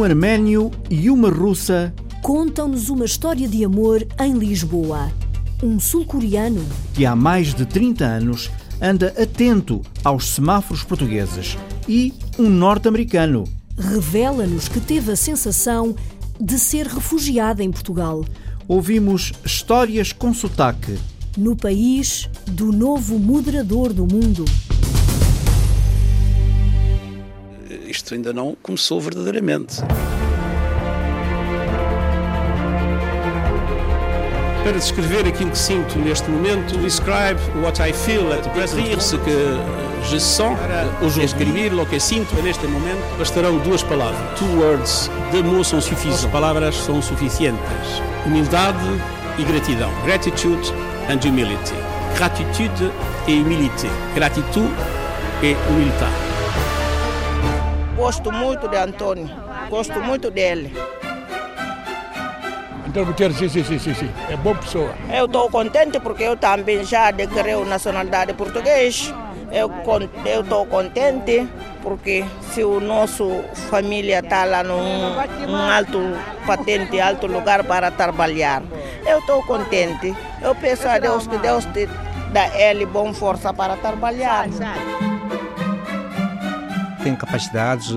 Um arménio e uma russa contam-nos uma história de amor em Lisboa. Um sul-coreano que há mais de 30 anos anda atento aos semáforos portugueses e um norte-americano revela-nos que teve a sensação de ser refugiado em Portugal. Ouvimos histórias com sotaque. No país do novo moderador do mundo. Isto ainda não começou verdadeiramente. Para descrever aquilo que sinto neste momento, describe what I feel at the present Dire-se que je sens Para escrever o que sinto neste momento, bastarão duas palavras. two words, mots sont suffisants. As palavras são suficientes. Humildade e gratidão. Gratitude and humility. Gratitude e humilité. Gratitude e humildade. Gosto muito de Antônio, gosto muito dele. Antônio Guterres, sim, sim, sim, sim, sim. É boa pessoa. Eu estou contente porque eu também já adquiri a nacionalidade portuguesa. Eu estou contente porque se o nosso família está lá num, num alto patente, alto lugar para trabalhar, eu estou contente. Eu peço a Deus que Deus te dá ele boa força para trabalhar. Tem capacidades,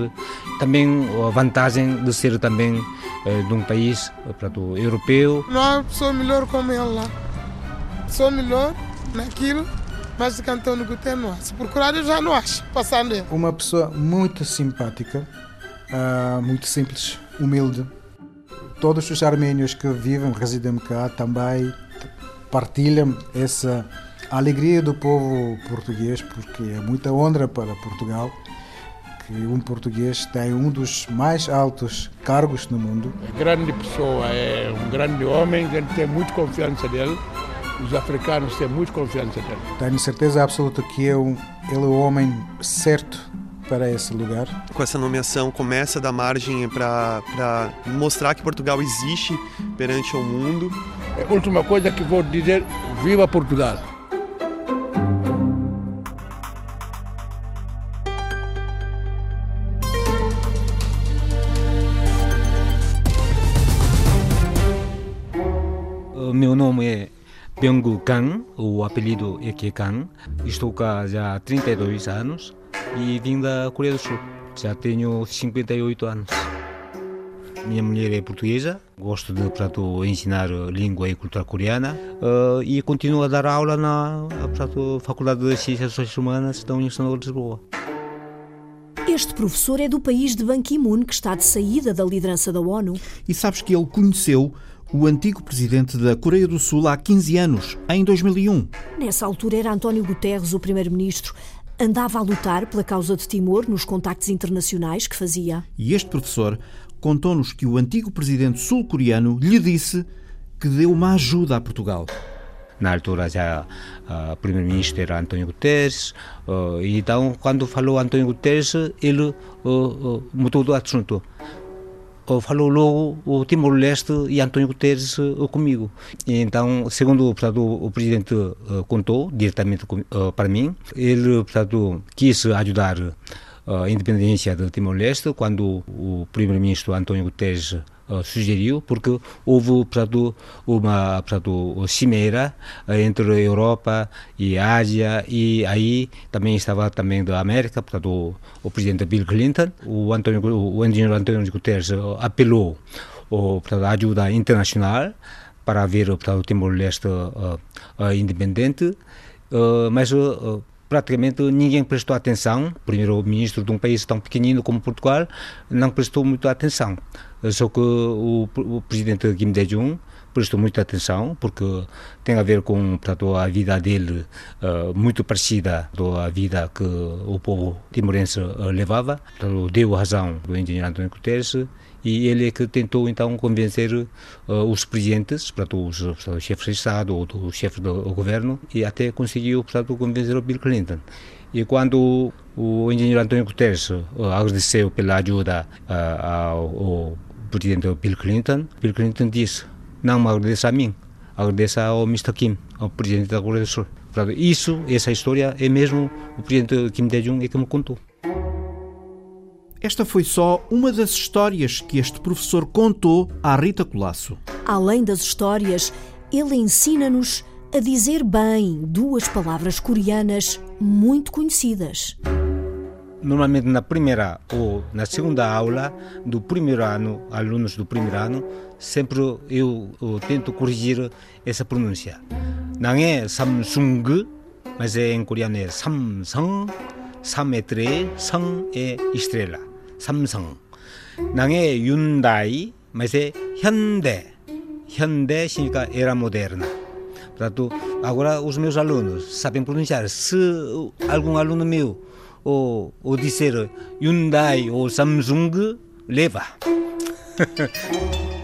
também a vantagem de ser também eh, de um país eh, portanto, europeu. Não há pessoa melhor como ele lá. Pessoa melhor naquilo, mas de Antônio Guterres não há. Se procurar, eu já não acho, passando ele. Uma pessoa muito simpática, ah, muito simples, humilde. Todos os armênios que vivem, residem cá também partilham essa alegria do povo português, porque é muita honra para Portugal que um português tem um dos mais altos cargos no mundo. É grande pessoa, é um grande homem, a gente tem muita confiança dele. Os africanos têm muita confiança dele. Tenho certeza absoluta que é um, ele é o homem certo para esse lugar. Com essa nomeação, começa a dar margem para mostrar que Portugal existe perante o mundo. A última coisa que vou dizer, viva Portugal! Meu nome é Byung Kang, o apelido é que Kang. Estou cá já há 32 anos e vim da Coreia do Sul. Já tenho 58 anos. Minha mulher é portuguesa, gosto de portanto, ensinar língua e cultura coreana eh, e continuo a dar aula na portanto, Faculdade de Ciências Sociais Humanas da Universidade de Lisboa. Este professor é do país de Ban Ki-moon, que está de saída da liderança da ONU. E sabes que ele conheceu o antigo presidente da Coreia do Sul há 15 anos, em 2001. Nessa altura era António Guterres o primeiro-ministro. Andava a lutar pela causa de Timor nos contactos internacionais que fazia. E este professor contou-nos que o antigo presidente sul-coreano lhe disse que deu uma ajuda a Portugal. Na altura já o primeiro-ministro era António Guterres, e então quando falou António Guterres, ele uh, mudou do assunto. Falou logo o Timor-Leste e António Guterres uh, comigo. E então, segundo portanto, o presidente uh, contou diretamente uh, para mim, ele portanto, quis ajudar a independência do Timor-Leste quando o primeiro-ministro António Guterres uh, sugeriu, porque houve portanto, uma portanto, cimeira uh, entre a Europa e a Ásia e aí também estava também da América, portanto, o, o presidente Bill Clinton, o, António, o engenheiro António Guterres uh, apelou uh, portanto, a ajuda internacional para ver portanto, o Timor-Leste uh, uh, independente, uh, mas uh, praticamente ninguém prestou atenção. O primeiro-ministro de um país tão pequenino como Portugal não prestou muita atenção. Só que o, o presidente Kim Dae-jung prestou muita atenção porque tem a ver com portanto, a vida dele uh, muito parecida à vida que o povo timorense uh, levava. Portanto, deu razão do engenheiro António Guterres e ele é que tentou então convencer uh, os presidentes, portanto, os, chefes de Estado ou os chefes do governo e até conseguiu portanto, convencer o Bill Clinton. E quando o engenheiro António Guterres uh, agradeceu pela ajuda uh, ao, presidente Bill Clinton, Bill Clinton disse, não me agradeça a mim, agradeça ao Mr. Kim, ao presidente da Coreia do Sul. Portanto, isso, essa história, é mesmo o presidente Kim Dae-jung que me contou. Esta foi só uma das histórias que este professor contou à Rita Colasso. Além das histórias, ele ensina-nos a dizer bem duas palavras coreanas muito conhecidas. Normalmente na primeira ou na segunda aula do primeiro ano, alunos do primeiro ano, sempre eu, eu tento corrigir essa pronúncia. Não é Samsung, mas é em coreano é Samsung, Sam é três, Sung é estrela. 삼성. Não é Hyundai, mas é Hyundai. Hyundai significa era moderna. Portanto, agora os meus alunos sabem pronunciar. Se algum aluno meu ou, ou disser Hyundai ou Samsung, leva.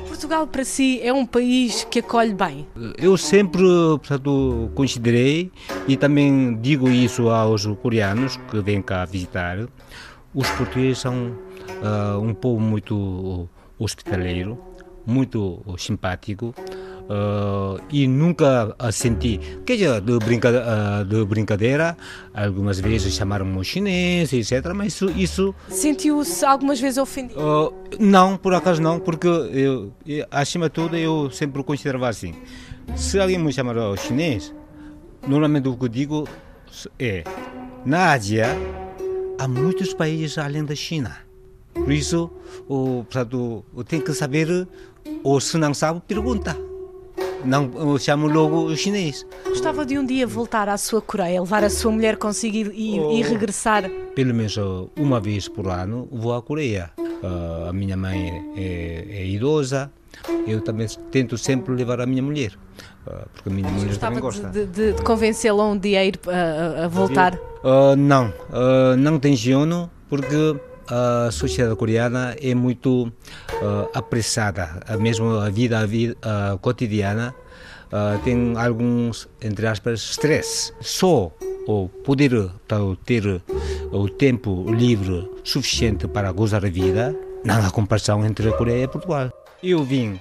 Portugal para si é um país que acolhe bem? Eu sempre portanto, considerei e também digo isso aos coreanos que vêm cá visitar. Os portugueses são uh, um povo muito hospitaleiro, muito simpático. Uh, e nunca senti, que de, brinca, uh, de brincadeira, algumas vezes chamaram-me chinês, etc. Mas isso. isso Sentiu-se algumas vezes ofendido? Não, por acaso não, porque eu, eu, acima de tudo eu sempre considerava assim: se alguém me chamar chinês, normalmente o que eu digo é: na Ásia há muitos países além da China. Por isso, o, portanto, tem que saber, ou se não sabe, pergunta. Não chamo logo o chinês. Gostava de um dia voltar à sua Coreia, levar a sua mulher consigo e, oh, e regressar? Pelo menos uma vez por ano vou à Coreia. Uh, a minha mãe é, é, idosa, eu também tento sempre levar a minha mulher, porque a minha mulher também gosta. de, de, de convencê-la um dia a ir uh, a voltar? Uh, não, não tenciono, porque a sociedade coreana é muito uh, apressada, mesmo a vida, a vida uh, cotidiana uh, tem alguns, entre aspas, stress. Só o poder ter o tempo livre suficiente para gozar a vida, não há comparação entre a Coreia e Portugal. Eu vim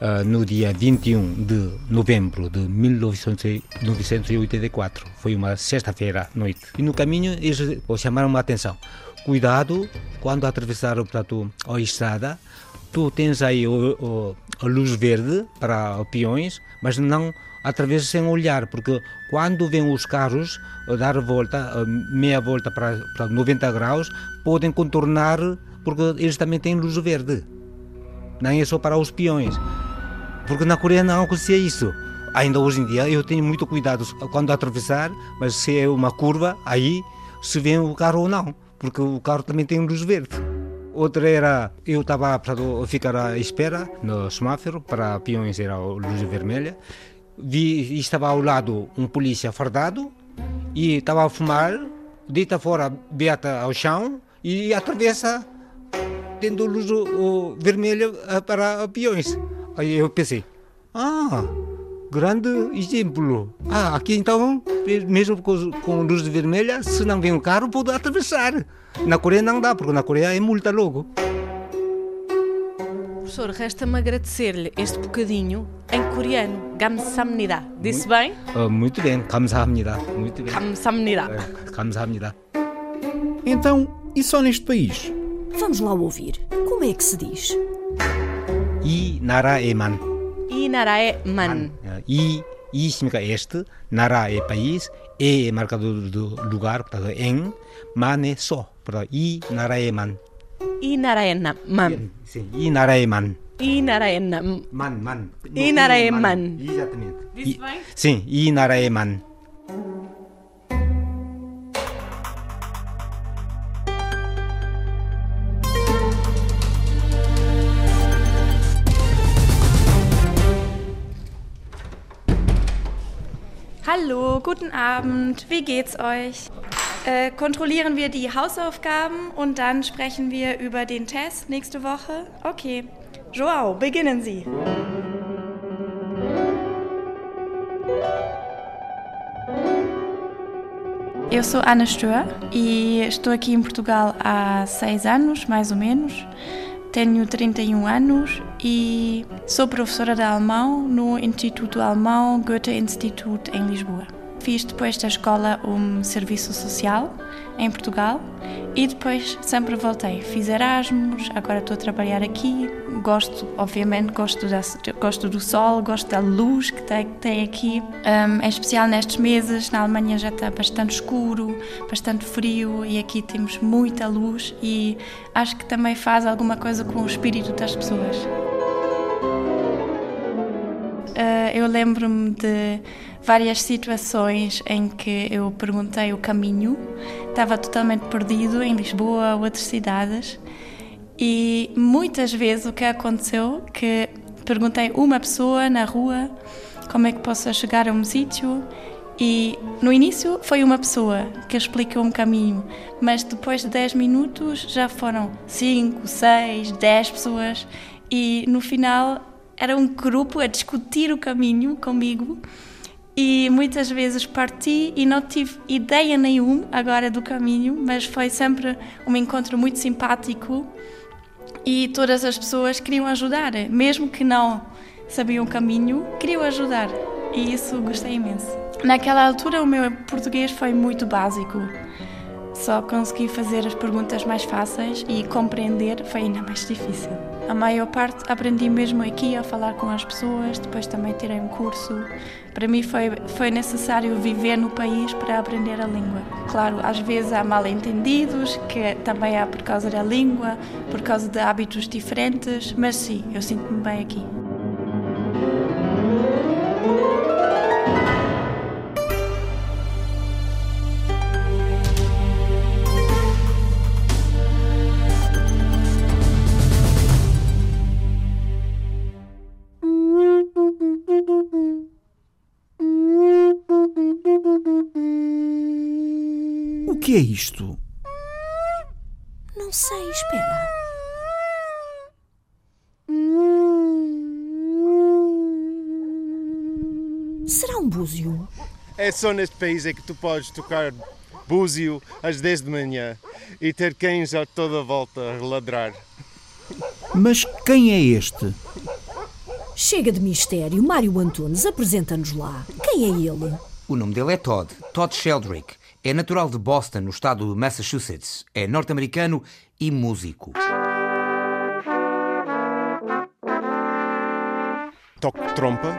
Uh, no dia 21 de novembro de 1984. Foi uma sexta-feira à noite. E no caminho eles chamaram a atenção cuidado quando atravessar portanto, a estrada. Tu tens aí o, o, a luz verde para peões, mas não atravessa sem olhar, porque quando vêm os carros dar volta, meia volta para, para 90 graus, podem contornar, porque eles também têm luz verde. Não é só para os peões. Porque na Coreia não acontecia isso. Ainda hoje em dia eu tenho muito cuidado quando atravessar, mas se é uma curva, aí se vê o carro ou não porque o carro também tem luz verde. Outra era, eu estava a ficar à espera no semáforo para peões era a luz vermelha. Vi, estava ao lado um polícia fardado e estava a fumar, deita fora beata ao chão e atravessa tendo luz vermelha para peões. Aí eu pensei, ah, grande exemplo. Ah, aqui então, mesmo com, com luz vermelha, se não vem um carro, pode atravessar. Na Coreia não dá, porque na Coreia é multa logo. Professor, resta-me agradecer-lhe este bocadinho em coreano. Gamsamnida. Disse bem? Uh, muito bem. Kamsahamnida. Muito bem. Kamsamnida. Uh, kamsahamnida. Então, e só neste país? Vamos lá ouvir. Como é que se diz? I nara eman. I nara eman. I, I significa este, nara é país, E é marcador do lugar, portanto, em, man é só. Portanto, I Naraeman. I Naraeman. Sim, I Naraeman. I Naraeman. Man, man. I Naraeman. Exatamente. Disse bem? Sim, I Naraeman. Guten Abend. Wie geht's euch? Äh, kontrollieren wir die Hausaufgaben und dann sprechen wir über den Test nächste Woche? Okay. Joao, beginnen Sie. Eu sou Ana Stoa e estou aqui em Portugal há seis anos, mais ou menos. Tenho 31 anos e sou professora de alemão no Instituto Alemão Goethe Institut em Lisboa. Fiz depois da escola um serviço social em Portugal e depois sempre voltei. Fiz Erasmus, agora estou a trabalhar aqui. Gosto, obviamente, gosto, da, gosto do sol, gosto da luz que tem, tem aqui. Um, em especial nestes meses, na Alemanha já está bastante escuro, bastante frio e aqui temos muita luz e acho que também faz alguma coisa com o espírito das pessoas. Uh, eu lembro-me de várias situações em que eu perguntei o caminho. Estava totalmente perdido em Lisboa ou outras cidades. E muitas vezes o que aconteceu que perguntei uma pessoa na rua como é que posso chegar a um sítio e no início foi uma pessoa que explicou um caminho, mas depois de 10 minutos já foram 5, 6, 10 pessoas e no final era um grupo a discutir o caminho comigo e muitas vezes parti e não tive ideia nenhuma agora do caminho, mas foi sempre um encontro muito simpático e todas as pessoas queriam ajudar, mesmo que não sabiam o caminho, queriam ajudar e isso gostei imenso. Naquela altura o meu português foi muito básico. Só consegui fazer as perguntas mais fáceis e compreender foi ainda mais difícil. A maior parte aprendi mesmo aqui a falar com as pessoas, depois também tirei um curso. Para mim foi, foi necessário viver no país para aprender a língua. Claro, às vezes há mal entendidos, que também há por causa da língua, por causa de hábitos diferentes, mas sim, eu sinto-me bem aqui. Que é isto? Não sei, espera. Será um búzio? É só neste país é que tu podes tocar búzio às 10 de manhã e ter cães a toda a volta a ladrar. Mas quem é este? Chega de mistério. Mário Antunes, apresenta-nos lá. Quem é ele? O nome dele é Todd, Todd Sheldrick. É natural de Boston, no estado de Massachusetts. É norte-americano e músico. Toco trompa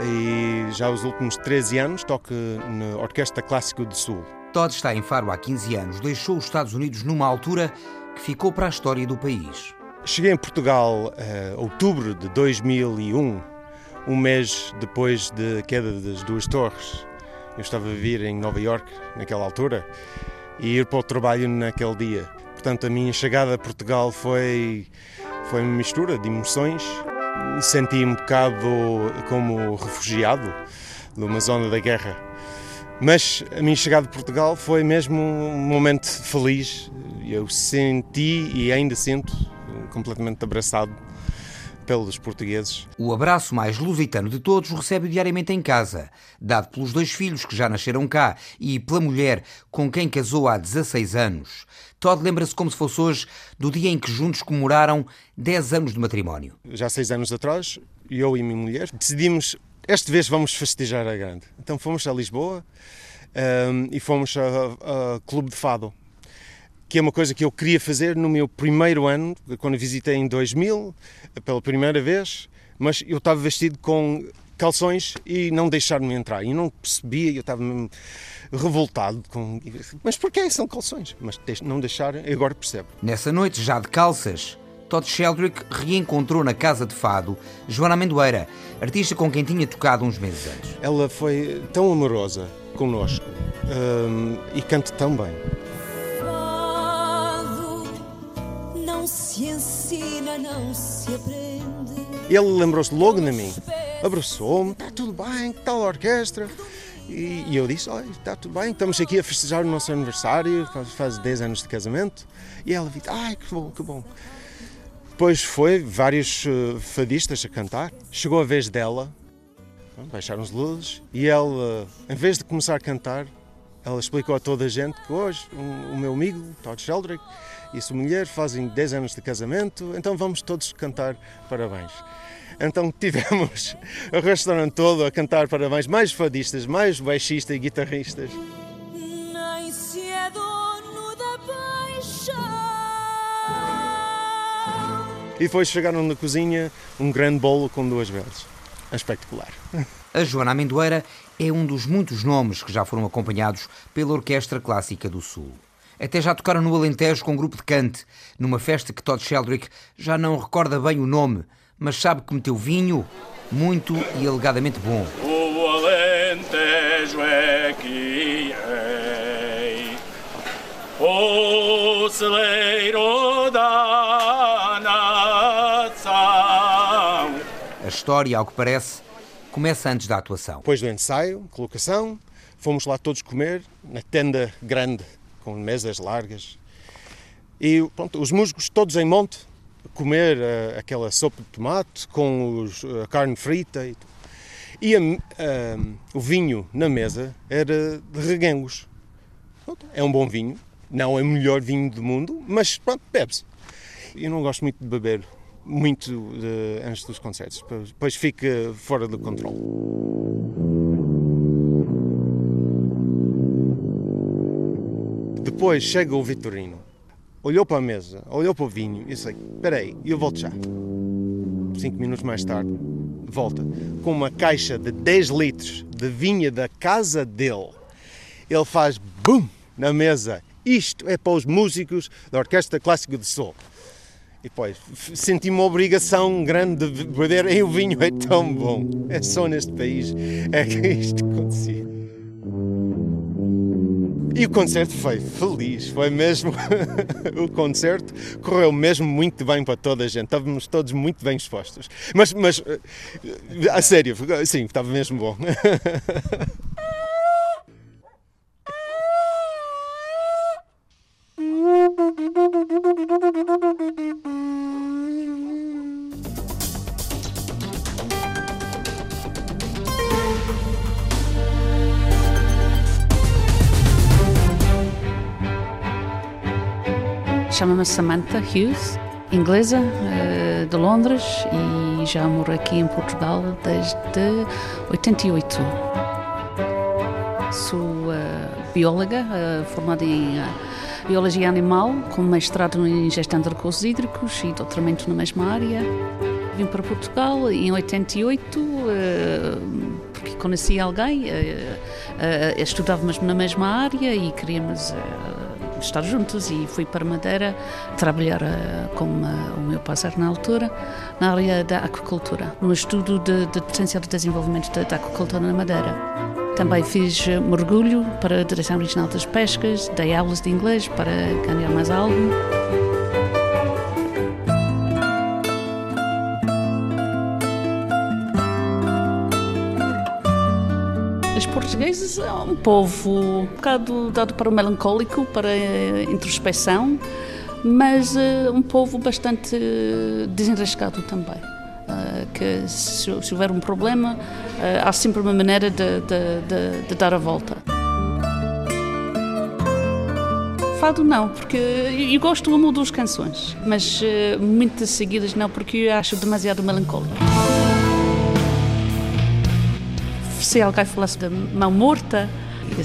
e já os últimos 13 anos toco na Orquestra Clássica do Sul. Todd está em Faro há 15 anos. Deixou os Estados Unidos numa altura que ficou para a história do país. Cheguei em Portugal em uh, outubro de 2001, um mês depois da de queda das duas torres. Eu estava a vir em Nova York naquela altura e ir para o trabalho naquele dia. Portanto, a minha chegada a Portugal foi, foi uma mistura de emoções. Senti um bocado como refugiado numa zona da guerra. Mas a minha chegada a Portugal foi mesmo um momento feliz. Eu senti e ainda sinto completamente abraçado pelos portugueses. O abraço mais lusitano de todos recebe diariamente em casa, dado pelos dois filhos que já nasceram cá e pela mulher com quem casou há 16 anos. Todd lembra-se como se fosse hoje do dia em que juntos comemoraram 10 anos de matrimónio. Já seis anos atrás, eu e minha mulher decidimos, esta vez vamos festejar a grande. Então fomos a Lisboa um, e fomos a, a Clube de Fado que é uma coisa que eu queria fazer no meu primeiro ano, quando visitei em 2000, pela primeira vez, mas eu estava vestido com calções e não deixaram-me entrar. E não percebia, eu estava mesmo revoltado com. Mas porquê são calções? Mas não deixaram, agora percebo. Nessa noite, já de calças, Todd Sheldrick reencontrou na Casa de Fado Joana Amendoeira, artista com quem tinha tocado uns meses antes. Ela foi tão amorosa connosco um, e canta tão bem. Ele lembrou-se logo de mim, abraçou-me, está tudo bem, que tal a orquestra? E, e eu disse, olha, está tudo bem, estamos aqui a festejar o nosso aniversário, faz, faz 10 anos de casamento. E ela disse, ai, que bom, que bom. Depois foi vários uh, fadistas a cantar. Chegou a vez dela, baixaram as luzes, e ela, em vez de começar a cantar, ela explicou a toda a gente que hoje um, o meu amigo, Todd Sheldrick, e sua mulher fazem 10 anos de casamento, então vamos todos cantar parabéns. Então tivemos o restaurante todo a cantar parabéns, mais fadistas, mais baixistas e guitarristas. Nem se é dono da paixão. E depois chegaram na cozinha um grande bolo com duas velas. É espetacular. A Joana Amendoeira é um dos muitos nomes que já foram acompanhados pela Orquestra Clássica do Sul. Até já tocaram no Alentejo com um grupo de cante, numa festa que Todd Sheldrick já não recorda bem o nome, mas sabe que meteu vinho muito e alegadamente bom. O Alentejo é que é o celeiro da nação. A história, ao que parece, começa antes da atuação. Depois do ensaio, colocação, fomos lá todos comer, na tenda grande, com mesas largas. E pronto, os músicos todos em monte, comer uh, aquela sopa de tomate com os, a carne frita. E, e a, uh, o vinho na mesa era de reguengos. É um bom vinho, não é o melhor vinho do mundo, mas pronto, bebe-se. Eu não gosto muito de beber muito de, antes dos concertos, depois fica fora do controle. Depois chega o Vitorino, olhou para a mesa, olhou para o vinho e disse: Espera aí, eu volto já. Cinco minutos mais tarde, volta com uma caixa de 10 litros de vinha da casa dele. Ele faz BUM! na mesa. Isto é para os músicos da Orquestra Clássica de Sol. E depois senti uma obrigação grande de beber e o vinho é tão bom. É só neste país é que isto acontecia. E o concerto foi feliz, foi mesmo. o concerto correu mesmo muito bem para toda a gente, estávamos todos muito bem expostos. Mas, mas a sério, sim, estava mesmo bom. Chamo-me Samantha Hughes, inglesa eh, de Londres e já moro aqui em Portugal desde 88. Sou uh, bióloga, uh, formada em Biologia Animal, com mestrado em Gestão de Recursos Hídricos e doutoramento na mesma área. Vim para Portugal em 88, porque conheci alguém, estudávamos na mesma área e queríamos estar juntos e fui para Madeira trabalhar com o meu parceiro na altura na área da aquacultura, no estudo de, de potencial de desenvolvimento da, da aquacultura na Madeira. Também fiz mergulho para a Direção Regional das Pescas, dei aulas de inglês para ganhar mais algo. Portugueses é um povo um bocado dado para o melancólico, para a introspecção, mas uh, um povo bastante desenrascado também. Uh, que se, houver um problema, há sempre uma maneira de, de, de, de, dar a volta. Fado não, porque eu gosto de uma ou duas canções, mas muitas seguidas não, porque eu acho demasiado melancólico se alguém falasse da mão morta,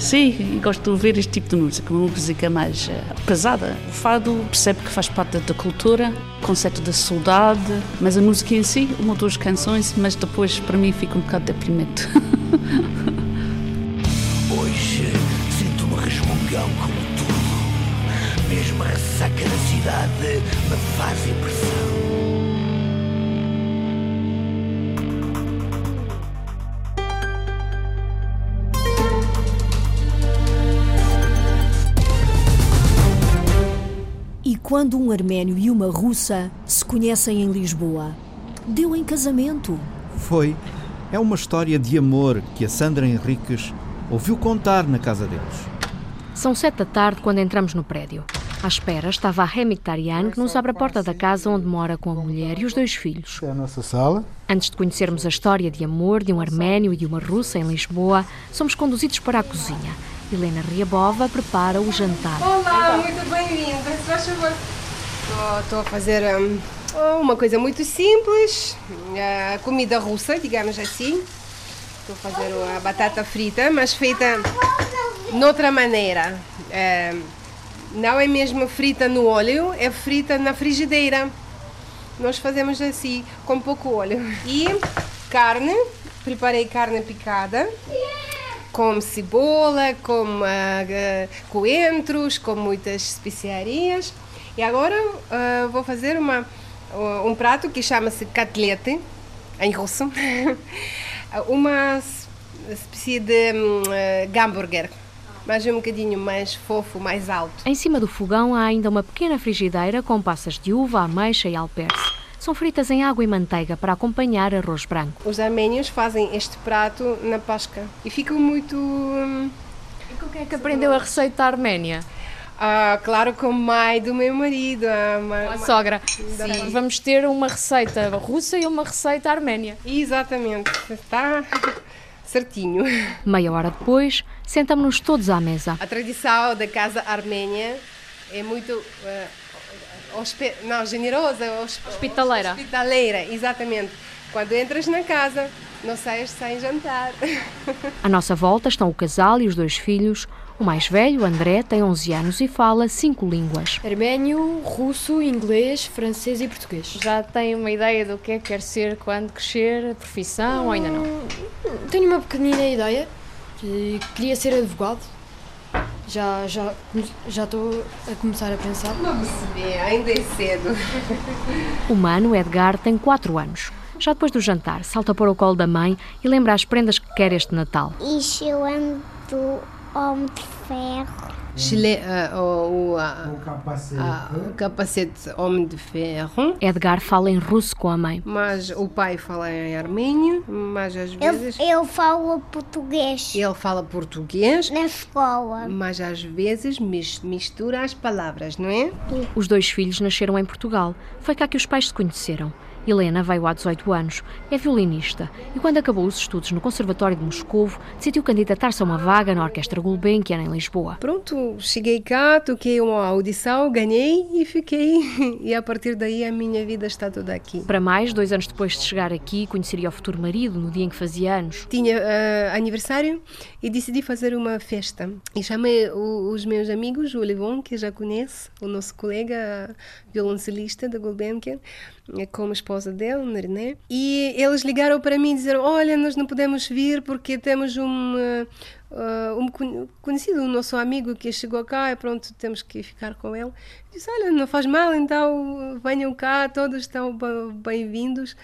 sim, gosto de ouvir este tipo de música, uma música mais uh, pesada. O fado percebe que faz parte da cultura, conceito da saudade, mas a música em si, uma ou duas canções, mas depois para mim fica um bocado deprimente. Hoje sinto-me resmungão como tudo, mesmo a ressaca da cidade me faz impressão. Quando um arménio e uma russa se conhecem em Lisboa. Deu em casamento. Foi. É uma história de amor que a Sandra Henriques ouviu contar na casa deles. São sete da tarde quando entramos no prédio. À espera estava a Remy Tarian, que nos abre a porta da casa onde mora com a mulher e os dois filhos. É a nossa sala. Antes de conhecermos a história de amor de um arménio e de uma russa em Lisboa, somos conduzidos para a cozinha. Helena Riabova prepara o jantar. Olá, muito bem-vinda. Se faz favor. Estou a fazer um, Uma coisa muito simples, a comida russa, digamos assim. Estou a fazer a batata frita, mas feita noutra maneira. É, não é mesmo frita no óleo, é frita na frigideira. Nós fazemos assim, com pouco óleo. E carne, preparei carne picada com cebola, com uh, coentros, com muitas especiarias. E agora uh, vou fazer uma, uh, um prato que chama-se catlete, em russo. uma espécie de um, hambúrguer, mas um bocadinho mais fofo, mais alto. Em cima do fogão há ainda uma pequena frigideira com passas de uva, ameixa e alperce. São fritas em água e manteiga para acompanhar arroz branco. Os arménios fazem este prato na Páscoa e ficam muito. Hum, e com quem é que aprendeu a receita arménia? Ah, claro, com a mãe do meu marido. A, a sogra. Sim. Vamos ter uma receita russa e uma receita arménia. Exatamente. Está certinho. Meia hora depois, sentamos-nos todos à mesa. A tradição da casa arménia é muito. Uh, hospe... não, generosa, hospitaleira. Hospitaleira, exatamente. Quando entras na casa, não saias sem jantar. À nossa volta estão o casal e os dois filhos. O mais velho, André, tem 11 anos e fala cinco línguas: arménio, russo, inglês, francês e português. Já tem uma ideia do que é que quer ser quando crescer, profissão hum, ou ainda não? Tenho uma pequenina ideia. Queria ser advogado. Já já já estou a começar a pensar. Não percebi, ainda é cedo. O mano Edgar tem 4 anos. Já depois do jantar, salta para o colo da mãe e lembra as prendas que quer este Natal. Isso eu ando homem de ferro. Chile, uh, o, uh, o, capacete. Uh, Homem de Ferro. Edgar fala em russo com a mãe. Mas o pai fala em armênio, mas às vezes. Eu, eu falo português. Ele fala português. Na escola. Mas às vezes mistura as palavras, não é? Os dois filhos nasceram em Portugal. Foi cá que os pais se conheceram. Helena veio há 18 anos, é violinista e quando acabou os estudos no Conservatório de Moscovo, decidiu candidatar-se a uma vaga na Orquestra Gulbenkian em Lisboa. Pronto, cheguei cá, toquei uma audição, ganhei e fiquei. E a partir daí a minha vida está toda aqui. Para mais, dois anos depois de chegar aqui, conheceria o futuro marido no dia em que fazia anos. Tinha uh, aniversário e decidi fazer uma festa. E chamei o, os meus amigos, o Levon, que já conhece, o nosso colega violoncelista da Gulbenkian, como esposa dele, Neriné, e eles ligaram para mim e disseram: Olha, nós não podemos vir porque temos um, uh, um conhecido, um nosso amigo que chegou cá e pronto, temos que ficar com ele. Eu disse: Olha, não faz mal, então venham cá, todos estão bem-vindos.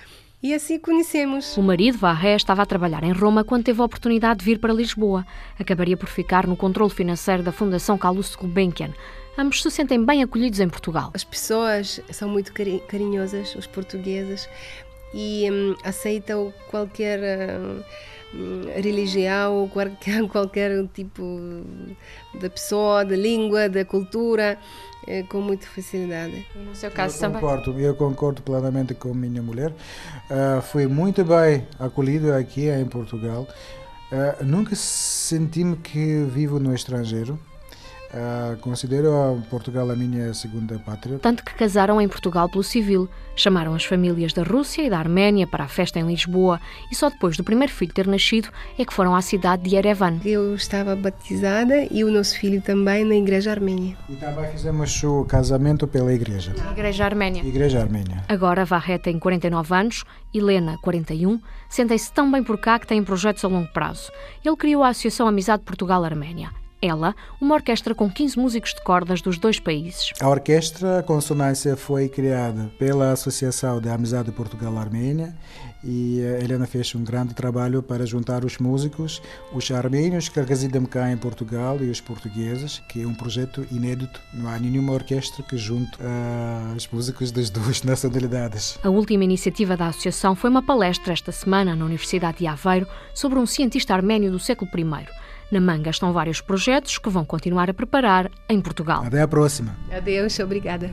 E assim conhecemos. O marido, Varré, estava a trabalhar em Roma quando teve a oportunidade de vir para Lisboa. Acabaria por ficar no controle financeiro da Fundação Calouste Gulbenkian, ambos se sentem bem acolhidos em Portugal. As pessoas são muito carinhosas, os portugueses, e hum, aceitam qualquer hum, religião, qualquer, qualquer tipo de pessoa, de língua, de cultura, eh, com muita facilidade. E no seu caso eu também? Concordo, eu concordo plenamente com minha mulher. Uh, fui muito bem acolhido aqui em Portugal. Uh, nunca senti-me que vivo no estrangeiro. Uh, considero Portugal a minha segunda pátria. Tanto que casaram em Portugal pelo civil, chamaram as famílias da Rússia e da Arménia para a festa em Lisboa e só depois do primeiro filho ter nascido é que foram à cidade de Yerevan. Eu estava batizada e o nosso filho também na igreja armênia. E também fizemos o casamento pela igreja. Igreja armênia. Igreja armênia. Agora Varret tem 49 anos, Helena 41, sentem-se tão bem por cá que têm projetos a longo prazo. Ele criou a Associação Amizade Portugal-Arménia ela, uma orquestra com 15 músicos de cordas dos dois países. A orquestra Consonância foi criada pela Associação de Amizade Portugal-Armênia e a Helena fez um grande trabalho para juntar os músicos, os armênios que residem cá em Portugal e os portugueses, que é um projeto inédito. Não há nenhuma orquestra que junte uh, os músicos das duas nacionalidades. A última iniciativa da associação foi uma palestra esta semana na Universidade de Aveiro sobre um cientista arménio do século I na manga estão vários projetos que vão continuar a preparar em Portugal. Até a próxima. Adeus, obrigada.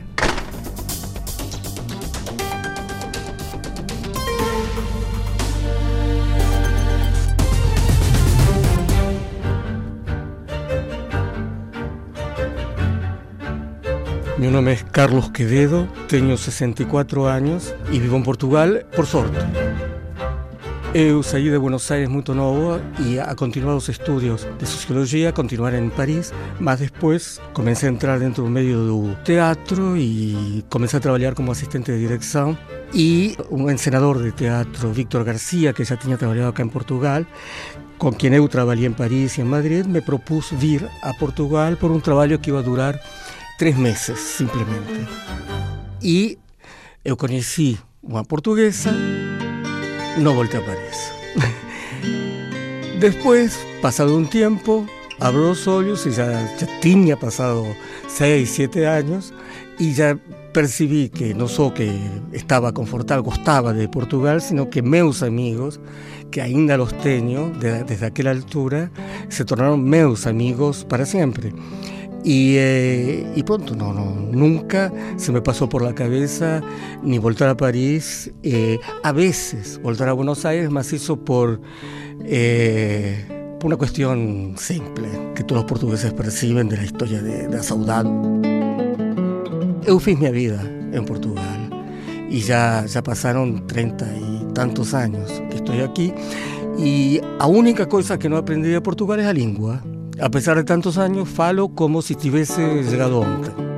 Meu nome é Carlos Quevedo, tenho 64 anos e vivo em Portugal por sorte. Eu saí de Buenos Aires muito novo e a continuar os estudos de sociologia, continuar em Paris, mas depois comecei a entrar dentro do meio do teatro e comecei a trabalhar como assistente de direção e um encenador de teatro, Víctor Garcia, que já tinha trabalhado aqui em Portugal, com quem eu trabalhei em Paris e em Madrid, me propus vir a Portugal por um trabalho que ia durar três meses, simplesmente. E eu conheci uma portuguesa, não voltei a Paris. Depois, passado um tempo, abro os olhos e já, já tinha passado seis, sete anos e já percebi que não só que estava confortável, gostava de Portugal, sino que meus amigos, que ainda los tenho de, desde aquela altura, se tornaram meus amigos para sempre. Y, eh, y pronto, no, no, nunca se me pasó por la cabeza ni voltar a París, eh, a veces voltar a Buenos Aires, mas eso por, eh, por una cuestión simple que todos los portugueses perciben de la historia de, de la saudade. Eu fiz minha vida em Portugal e já, já passaram 30 e tantos anos que estou aqui e a única coisa que não aprendi de Portugal é a língua. A pesar de tantos años, falo como si tivesse llegado ontem.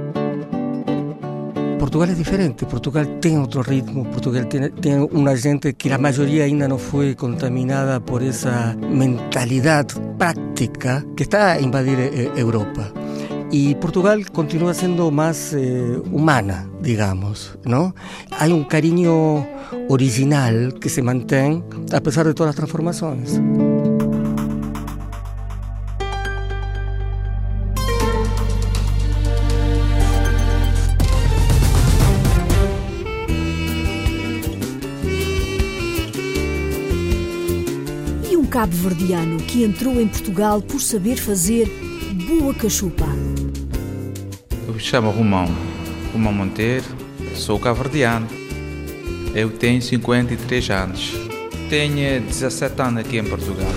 Portugal é diferente, Portugal tem outro ritmo, Portugal tem, tem uma gente que a maioria ainda não foi contaminada por essa mentalidade prática que está a invadir eh, Europa. Y Portugal continúa siendo más eh, humana, digamos, ¿no? Hay un cariño original que se mantiene a pesar de todas las transformaciones. Cabo-verdiano que entrou em Portugal por saber fazer boa cachupa. Eu me chamo Romão, Romão Monteiro, sou cabo-verdiano. Eu tenho 53 anos. Tenho 17 anos aqui em Portugal.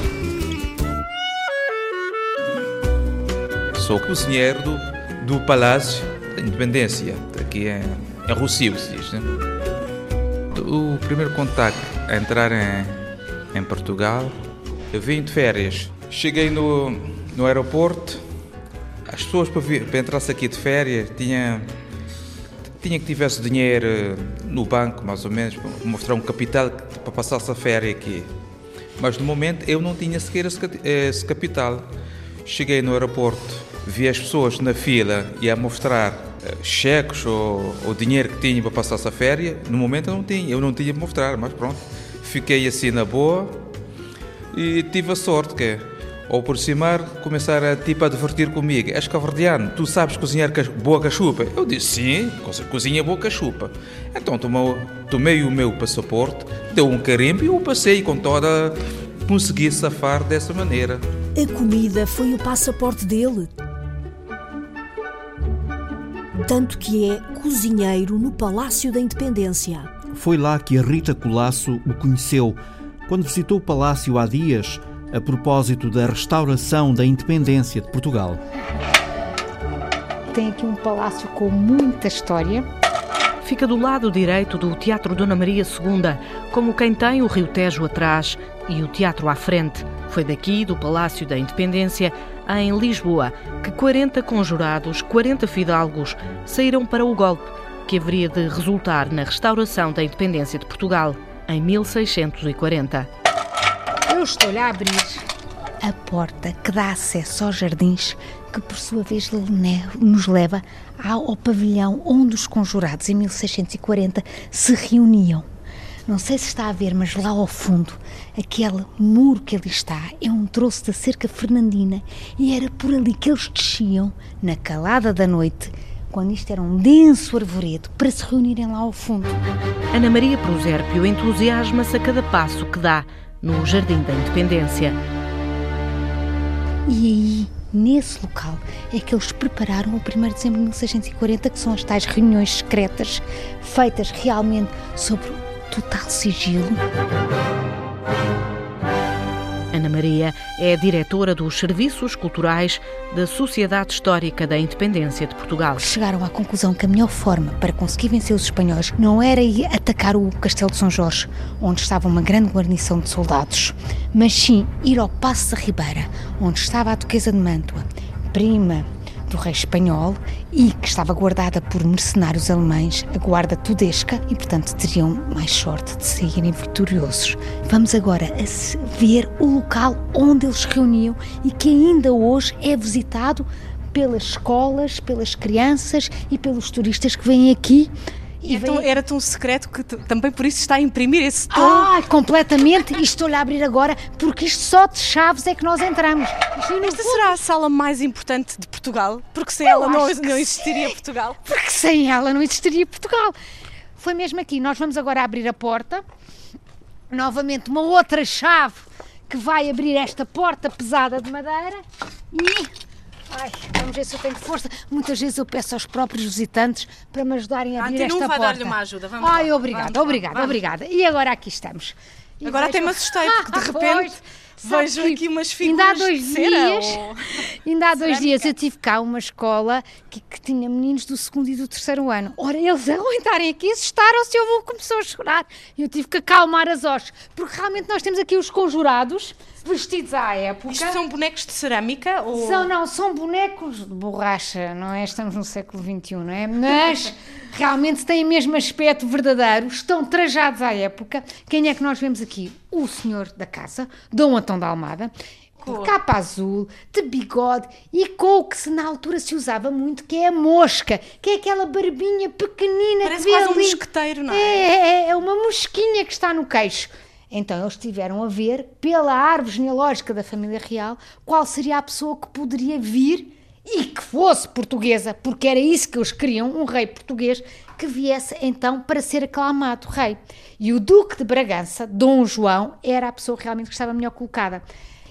Sou cozinheiro do, do Palácio da Independência, aqui em, em Rocio, se diz. Né? O primeiro contacto a entrar em, em Portugal, vim de férias. Cheguei no, no aeroporto, as pessoas para, vir, para entrar aqui de férias tinha, tinha que tivesse dinheiro no banco, mais ou menos, para mostrar um capital para passar essa férias aqui. Mas no momento eu não tinha sequer esse, esse capital. Cheguei no aeroporto, vi as pessoas na fila e a mostrar cheques ou, ou dinheiro que tinha para passar essa férias. No momento eu não tinha, eu não tinha para mostrar, mas pronto. Fiquei assim na boa e tive a sorte que ao aproximar, começaram a, tipo, a divertir comigo. És cavardiano, tu sabes cozinhar boa cachupa? Eu disse, sim, cozinha boa cachupa. Então tomou, tomei o meu passaporte, deu um carimbo e eu passei com toda... Consegui safar dessa maneira. A comida foi o passaporte dele. Tanto que é cozinheiro no Palácio da Independência. Foi lá que a Rita Colasso o conheceu. Quando visitou o palácio há dias, a propósito da restauração da independência de Portugal. Tem aqui um palácio com muita história. Fica do lado direito do Teatro Dona Maria II, como quem tem o Rio Tejo atrás e o teatro à frente. Foi daqui, do Palácio da Independência, em Lisboa, que 40 conjurados, 40 fidalgos, saíram para o golpe que haveria de resultar na restauração da independência de Portugal em 1640. Eu estou-lhe a abrir a porta que dá acesso aos jardins, que por sua vez nos leva ao pavilhão onde os conjurados em 1640 se reuniam. Não sei se está a ver, mas lá ao fundo, aquele muro que ali está é um troço da cerca fernandina e era por ali que eles desciam, na calada da noite, quando isto era um denso arvoredo, para se reunirem lá ao fundo. Ana Maria Prosérpio entusiasma-se a cada passo que dá no Jardim da Independência. E aí, nesse local, é que eles prepararam o 1 de dezembro de 1640, que são as tais reuniões secretas, feitas realmente sobre total sigilo. Ana Maria é diretora dos Serviços Culturais da Sociedade Histórica da Independência de Portugal. Chegaram à conclusão que a melhor forma para conseguir vencer os espanhóis não era ir atacar o Castelo de São Jorge, onde estava uma grande guarnição de soldados, mas sim ir ao Passo da Ribeira, onde estava a Duquesa de Mantua, prima do rei espanhol e que estava guardada por mercenários alemães, a guarda tudesca, e portanto teriam mais sorte de saírem vitoriosos. Vamos agora a ver o local onde eles reuniam e que ainda hoje é visitado pelas escolas, pelas crianças e pelos turistas que vêm aqui e é tão, era tão secreto que também por isso está a imprimir esse tom. Ah, completamente. E estou-lhe a abrir agora, porque isto só de chaves é que nós entramos. Esta será a sala mais importante de Portugal? Porque sem Eu ela não, não existiria Portugal? Porque sem ela não existiria Portugal. Foi mesmo aqui. Nós vamos agora abrir a porta. Novamente, uma outra chave que vai abrir esta porta pesada de madeira. E Ai, vamos ver se eu tenho força. Muitas vezes eu peço aos próprios visitantes para me ajudarem a abrir esta porta. vai dar-lhe uma ajuda. Vamos Ai, lá. obrigada, vamos obrigada, vamos. obrigada. E agora aqui estamos. E Agora até me assustei, porque de repente vejo aqui umas figuras ainda há dois de cera, dias, ou... ainda há dois dias eu tive cá uma escola que, que, tinha meninos do segundo e do terceiro ano. Ora, eles ao entrarem aqui assustaram-se e o avô começou a chorar. Eu tive que acalmar as hostes, porque realmente nós temos aqui os conjurados vestidos à época. Isto são bonecos de cerâmica? Ou... São, não, são bonecos de borracha, não é? Estamos no século XXI, não é? Mas realmente têm o mesmo aspecto verdadeiro, estão trajados à época. Quem é que nós vemos aqui? O senhor da casa, Dom Antão da Almada, de capa azul, de bigode e com o que se na altura se usava muito, que é a mosca, que é aquela barbinha pequenina Parece que vê quase um ali. mosqueteiro, não é? É, é, é uma mosquinha que está no queixo. Então eles tiveram a ver, pela árvore genealógica da família real, qual seria a pessoa que poderia vir e que fosse portuguesa, porque era isso que eles queriam, um rei português que viesse então para ser aclamado rei. E o Duque de Bragança, Dom João, era a pessoa realmente que estava melhor colocada.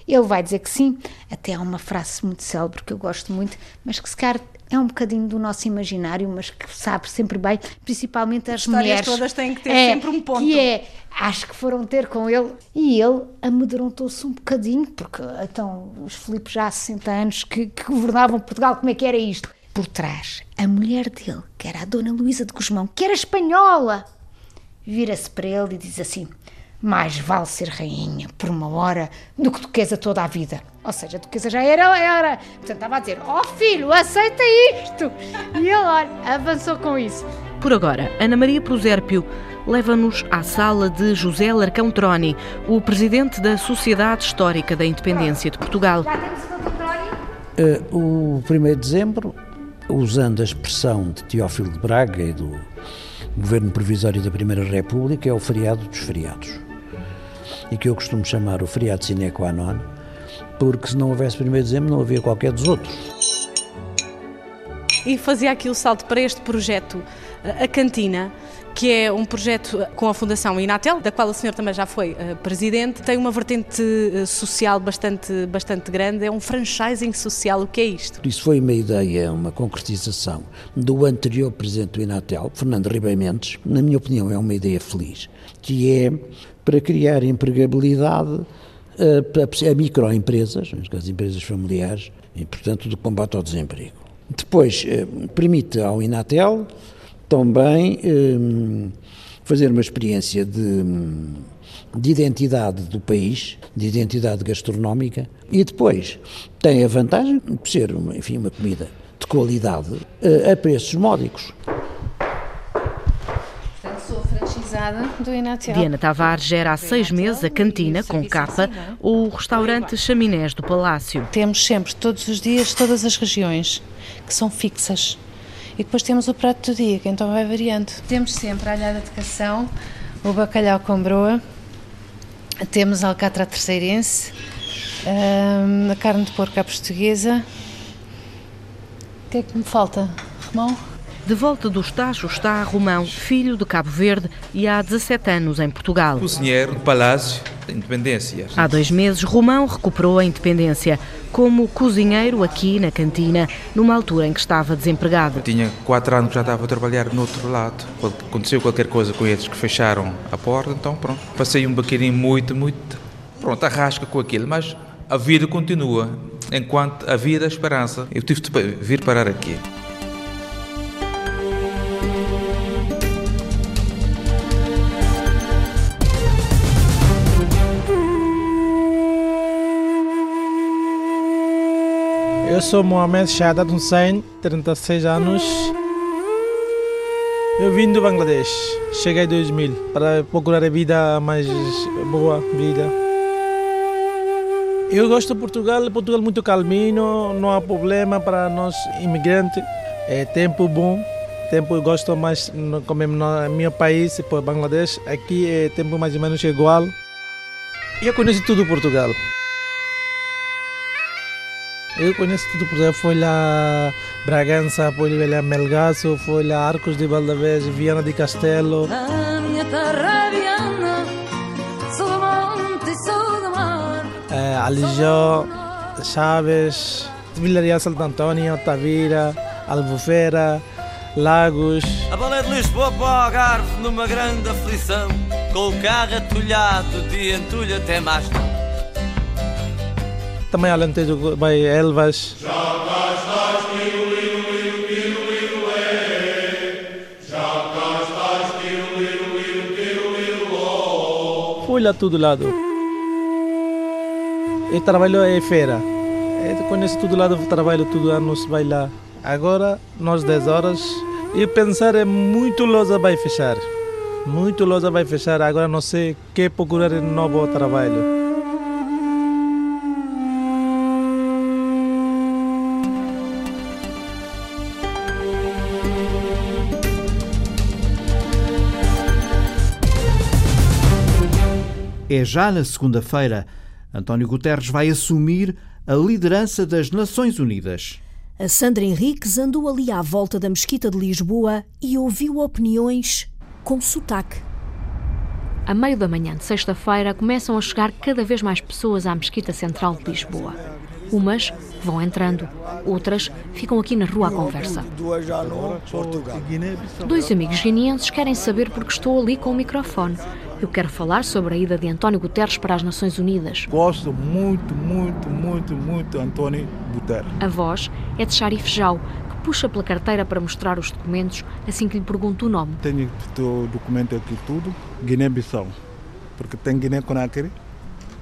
Ele vai dizer que sim, até há uma frase muito célebre que eu gosto muito, mas que se calhar é um bocadinho do nosso imaginário, mas que sabe sempre bem, principalmente as, as histórias mulheres. todas têm que ter é, sempre um ponto. Que é, acho que foram ter com ele e ele amedrontou-se um bocadinho, porque então os Filipos já há 60 anos que, que governavam Portugal, como é que era isto? Por trás, a mulher dele, que era a Dona Luísa de Guzmão, que era espanhola, vira-se para ele e diz assim: mais vale ser rainha por uma hora do que duquesa toda a vida. Ou seja, a duquesa já era, era. Portanto, estava a dizer: Ó oh, filho, aceita isto! E ele, olha, avançou com isso. Por agora, Ana Maria Prosérpio leva-nos à sala de José Larcão Troni, o presidente da Sociedade Histórica da Independência de Portugal. Já temos o Dr. Troni? Uh, o 1 de dezembro, usando a expressão de Teófilo de Braga e do governo provisório da Primeira República, é o feriado dos feriados. E que eu costumo chamar o feriado sine qua non, porque se não houvesse 1 de dezembro não havia qualquer dos outros. E fazia aqui o salto para este projeto, a Cantina, que é um projeto com a Fundação Inatel, da qual o senhor também já foi uh, presidente. Tem uma vertente uh, social bastante, bastante grande, é um franchising social. O que é isto? Isso foi uma ideia, uma concretização do anterior presidente do Inatel, Fernando Ribeiro Mendes. Na minha opinião, é uma ideia feliz, que é para criar empregabilidade a, a, a microempresas, as empresas familiares, e, portanto, do combate ao desemprego. Depois, eh, permite ao Inatel também eh, fazer uma experiência de, de identidade do país, de identidade gastronómica, e depois tem a vantagem de ser, enfim, uma comida de qualidade eh, a preços módicos. Portanto, sou franchisada do Inatel. Diana Tavares gera há seis meses a cantina com capa ou o restaurante Chaminés do Palácio. Temos sempre, todos os dias, todas as regiões que são fixas. E depois temos o prato do dia, que então vai variando. Temos sempre a alhada de cação, o bacalhau com broa, temos a alcatra terceirense, a carne de porco à portuguesa. O que é que me falta, Romão? De volta do estágio está Romão, filho de Cabo Verde e há 17 anos em Portugal. Cozinheiro do Palácio da Independência. Há dois meses, Romão recuperou a independência como cozinheiro aqui na cantina, numa altura em que estava desempregado. Eu tinha quatro anos que já estava a trabalhar no outro lado. Aconteceu qualquer coisa com eles que fecharam a porta, então pronto. Passei um bocadinho muito, muito pronto, arrasca com aquilo, mas a vida continua. Enquanto a vida a esperança. Eu tive de vir parar aqui. Eu sou Mohamed Shahadat Hussein, 36 anos. Eu vim do Bangladesh, cheguei em 2000 para procurar a vida mais boa vida. Eu gosto de Portugal, Portugal é muito calminho, não há problema para nós imigrantes. É tempo bom, tempo eu gosto mais como no meu país, por Bangladesh, aqui é tempo mais ou menos igual. Eu conheço tudo Portugal. Eu conheço tudo, por exemplo, fui lá Bragança, fui lá Melgaço, fui lá Arcos de Valdevez, Viana de Castelo. É, Alijó, Chaves, Vilaria Santo Antônio, Tavira, Albufeira, Lagos. A balé de Lisboa para o Algarve numa grande aflição, com o carro atulhado de entulho até mais não. Também Alentejo vai Elvas. É. Fui lá todo lado. Eu trabalho em feira. Eu conheço todo lado, trabalho todo anos, vai lá. Agora, nós 10 horas, e pensar é muito loja vai fechar. Muito loja vai fechar, agora não sei que procurar um novo trabalho. É já na segunda-feira. António Guterres vai assumir a liderança das Nações Unidas. A Sandra Henriques andou ali à volta da Mesquita de Lisboa e ouviu opiniões com sotaque. A meio da manhã de sexta-feira começam a chegar cada vez mais pessoas à Mesquita Central de Lisboa. Umas vão entrando, outras ficam aqui na rua à conversa. Dois amigos guineenses querem saber porque estou ali com o microfone. Eu quero falar sobre a ida de António Guterres para as Nações Unidas. Gosto muito, muito, muito, muito de António Guterres. A voz é de Sharif Jau, que puxa pela carteira para mostrar os documentos assim que lhe pergunto o nome. Tenho o documento aqui tudo, Guiné-Bissau, porque tem Guiné-Conakry,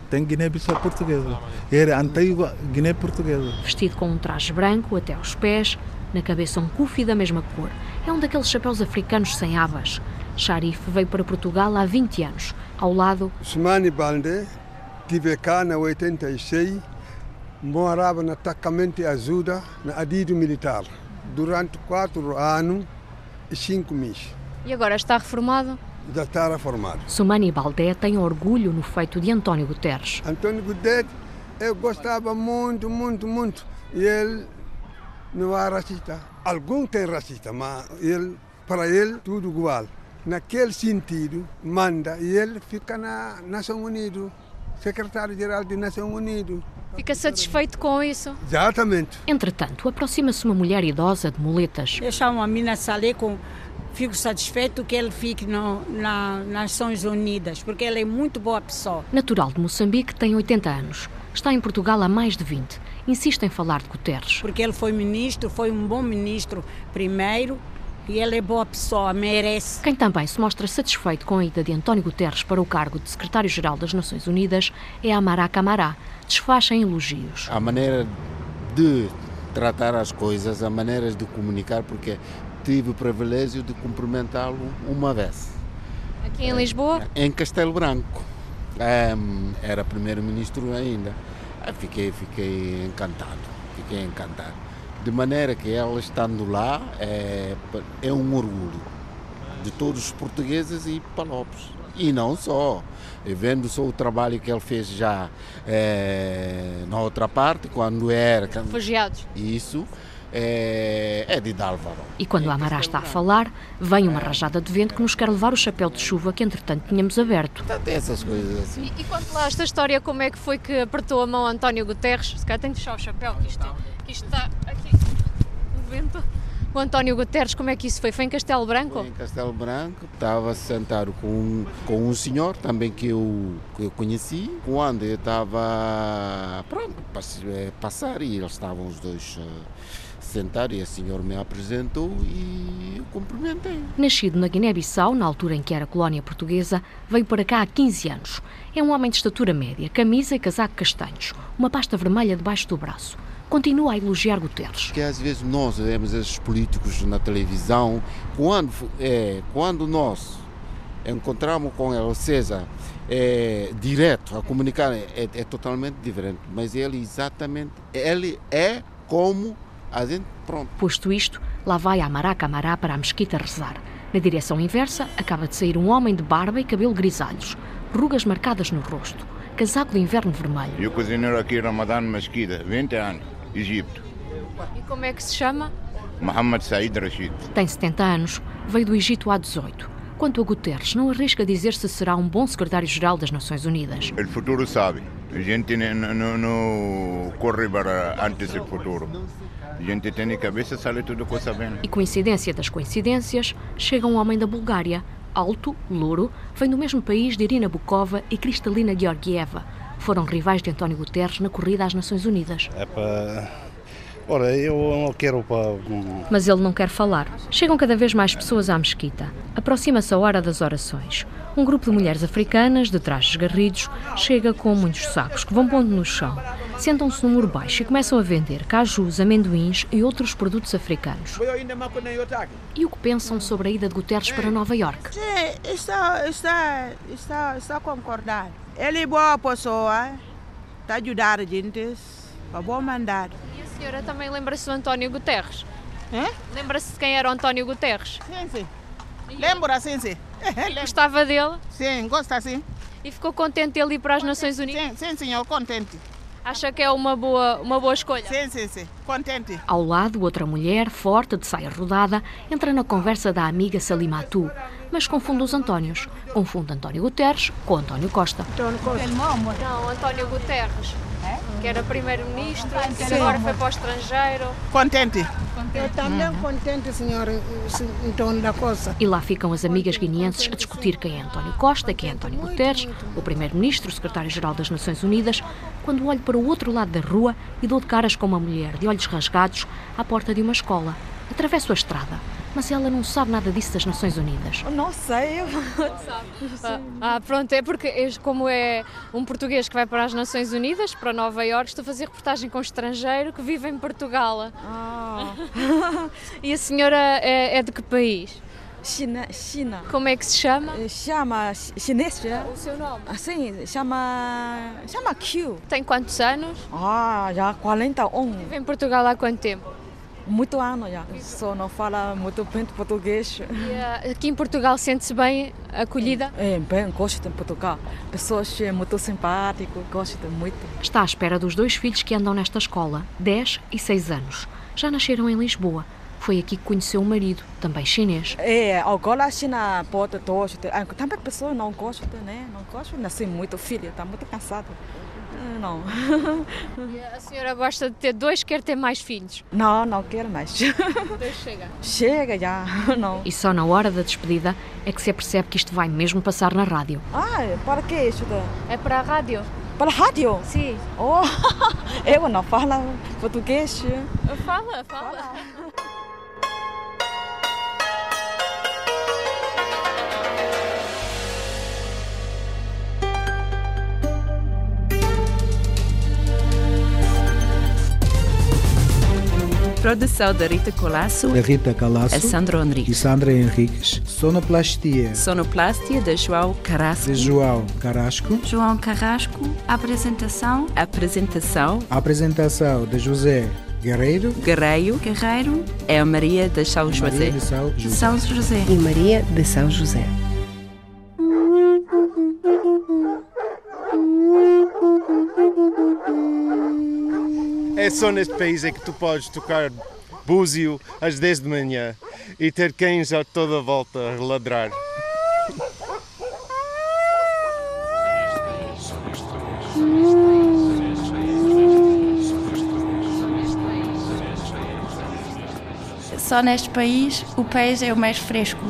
tem Guiné-Bissau portuguesa. Era antiga Guiné portuguesa. Vestido com um traje branco até aos pés, na cabeça um cufi da mesma cor. É um daqueles chapéus africanos sem abas. Sharif veio para Portugal há 20 anos. Ao lado. Sumani Balde, tive cá na 86, morava no atacamento de ajuda na adido militar durante quatro anos e cinco meses. E agora está reformado? Já está reformado. Sumani Baldé tem orgulho no feito de António Guterres. António Guterres, eu gostava muito, muito, muito. E ele não é racista. Algum tem racista, mas ele, para ele, tudo igual naquele sentido, manda e ele fica na Nação Unido, secretário-geral da Nação Unido. Fica satisfeito com isso? Exatamente. Entretanto, aproxima-se uma mulher idosa de muletas. Eu chamo a mina Salé com fico satisfeito que ele fique no, na Nações Unidas, porque ele é muito boa pessoa. Natural de Moçambique, tem 80 anos. Está em Portugal há mais de 20. Insiste em falar de Guterres. Porque ele foi ministro, foi um bom ministro primeiro, e ele é boa pessoa, merece. Quem também se mostra satisfeito com a ida de António Guterres para o cargo de secretário-geral das Nações Unidas é Amará Camará. Desfaz em elogios. A maneira de tratar as coisas, a maneira de comunicar, porque tive o privilégio de cumprimentá-lo uma vez. Aqui em Lisboa? Em Castelo Branco. Era primeiro-ministro ainda. Fiquei, fiquei encantado, fiquei encantado de maneira que ela estando lá é, é um orgulho de todos os portugueses e palopes. E não só, vendo só o trabalho que ele fez já é, na outra parte, quando era... Refugiados. Isso, é, é de Dálvaro. E quando a Amará está a falar, vem uma rajada de vento que nos quer levar o chapéu de chuva que entretanto tínhamos aberto. Tem essas coisas assim. E, e conte lá esta história, como é que foi que apertou a mão a António Guterres? Se calhar tem de fechar o chapéu, que isto, que isto está aqui, o vento O António Guterres, como é que isso foi? Foi em Castelo Branco? Foi em Castelo Branco, estava sentado com, com um senhor também que eu, que eu conheci. Quando eu estava pronto, para passar e eles estavam os dois uh, sentados e o senhor me apresentou e eu cumprimentei. Nascido na Guiné-Bissau, na altura em que era colónia portuguesa, veio para cá há 15 anos. É um homem de estatura média, camisa e casaco castanhos, uma pasta vermelha debaixo do braço continua a elogiar Guterres. Que às vezes nós vemos esses políticos na televisão, quando, é, quando nós encontramos com ele, ou seja, é, direto a comunicar, é, é, totalmente diferente. Mas ele exatamente, ele é como a gente, pronto. Posto isto, lá vai a Maraca Mará para a mesquita rezar. Na direção inversa, acaba de sair um homem de barba e cabelo grisalhos, rugas marcadas no rosto, casaco de inverno vermelho. Eu cozinheiro aqui Ramadan Mesquita, 20 anos, Egito. E como é que se chama? Mohamed Said Rashid. Tem 70 anos, veio do Egito há 18. Quanto a Guterres, não arrisca dizer se será um bom secretário-geral das Nações Unidas. O futuro sabe. A gente não, não corre para antes do futuro. A gente tem na cabeça, sale tudo coisa bem. E coincidência das coincidências, chega um homem da Bulgária, alto, louro, vem do mesmo país de Irina Bukova e Kristalina Georgieva. Foram rivais de António Guterres na corrida às Nações Unidas. É para Ora, eu não quero para. Mas ele não quer falar. Chegam cada vez mais pessoas à mesquita. Aproxima-se a hora das orações. Um grupo de mulheres africanas, de trajes garridos, chega com muitos sacos que vão pondo no chão. Sentam-se no muro baixo e começam a vender cajus, amendoins e outros produtos africanos. E o que pensam sobre a ida de Guterres para Nova Iorque? Sim, está, está, está, está a concordar. Ele é boa pessoa, está a ajudar a gente, é bom mandar a senhora também lembra-se do António Guterres? Lembra-se de quem era o António Guterres? Sim, sim. Lembra, sim, sim. Gostava dele? Sim, gosta sim. E ficou contente ele ir para as Nações Unidas? Sim, sim, senhor, contente. Acha que é uma boa, uma boa escolha? Sim, sim, sim. Contente. Ao lado, outra mulher, forte, de saia rodada, entra na conversa da amiga Salimatu, mas confunde os Antónios. Confunde António Guterres com António Costa. António Costa. Não, António Guterres que era primeiro-ministro, que agora foi para o estrangeiro. Contente. Eu também contente, senhor António da Costa. E lá ficam as amigas guineenses a discutir quem é António Costa, quem é António Guterres, o primeiro-ministro, o secretário-geral das Nações Unidas, quando olho para o outro lado da rua e dou de caras com uma mulher de olhos rasgados à porta de uma escola. Atravesso a estrada mas ela não sabe nada disso das Nações Unidas. Não sei. Ah, ah, pronto, é porque como é um português que vai para as Nações Unidas, para Nova Iorque, estou a fazer reportagem com um estrangeiro que vive em Portugal. Ah. e a senhora é, é de que país? China, China. Como é que se chama? Chama chinês. O seu nome? Sim, chama chama Q. Tem quantos anos? Ah, já 41. Vive em Portugal há quanto tempo? Muito ano já. Só não fala muito bem português. E, aqui em Portugal sente-se bem acolhida? É, bem, gosto de Portugal. Pessoas muito simpáticas, gosto muito. Está à espera dos dois filhos que andam nesta escola, 10 e 6 anos. Já nasceram em Lisboa. Foi aqui que conheceu o marido, também chinês. É, agora a China pode todos. Também pessoas não gostam, né? Não gostam, nasci muito filho, está muito cansado. Não. E a senhora gosta de ter dois, quer ter mais filhos? Não, não quero mais. Dois chega? Chega já, não. E só na hora da despedida é que se apercebe que isto vai mesmo passar na rádio. Ah, para que isso? É para a rádio. Para a rádio? Sim. Oh, eu não falo português. Fala, fala. fala. Da Rita Colasso, da Rita Colasso, a Sandra Henriques. e Sandra Henriques. Sonoplastia. Sonoplastia de João Carrasco. De João Carrasco. João Carrasco. Apresentação. Apresentação. Apresentação de José Guerreiro. Guerreiro. Guerreiro. É a Maria de São José. Maria de São José. São José. E Maria de São José. É só neste país é que tu podes tocar búzio às 10 de manhã e ter cães a toda a volta a ladrar. Só neste país o país é o mais fresco.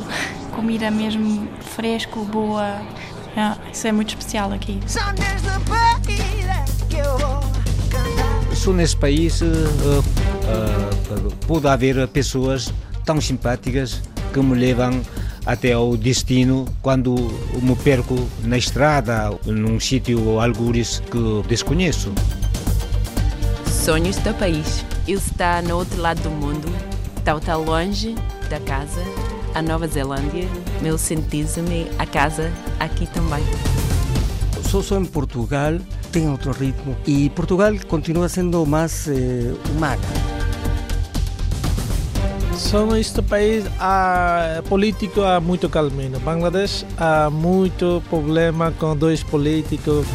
Comida mesmo fresco, boa. É, isso é muito especial aqui. Só nesse país uh, uh, pode haver pessoas tão simpáticas que me levam até ao destino quando me perco na estrada, num sítio ou algures que desconheço. Sonhos do país. Ele está no outro lado do mundo, está, está longe da casa, a Nova Zelândia. Meu sentir-me a casa aqui também. Só sou em Portugal, tem outro ritmo e Portugal continua sendo mais eh, humana. Só neste país a político há muito calminho. Bangladesh há muito problema com dois políticos.